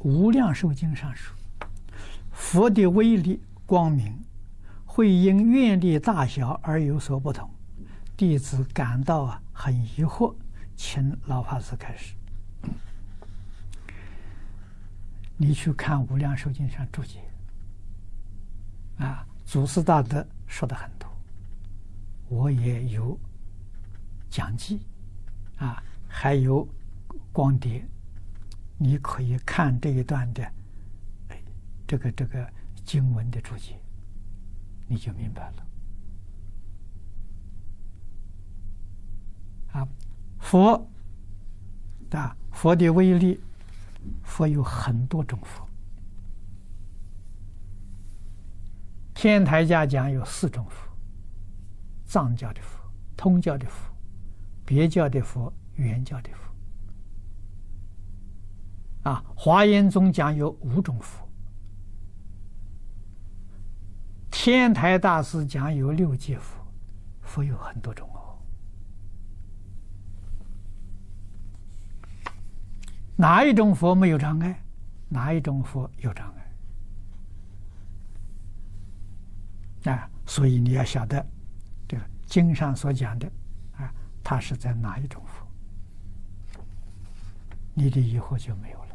《无量寿经》上说，佛的威力光明会因愿力大小而有所不同。弟子感到啊很疑惑，请老法师开始。你去看《无量寿经》上注解，啊，祖师大德说的很多，我也有讲记，啊，还有光碟。你可以看这一段的，哎，这个这个经文的注解，你就明白了。啊，佛的佛的威力，佛有很多种佛。天台家讲有四种佛：藏教的佛、通教的佛、别教的佛、原教的佛。啊，华严宗讲有五种佛，天台大师讲有六界佛，佛有很多种哦。哪一种佛没有障碍？哪一种佛有障碍？啊，所以你要晓得，这个经上所讲的，啊，它是在哪一种佛，你的疑惑就没有了。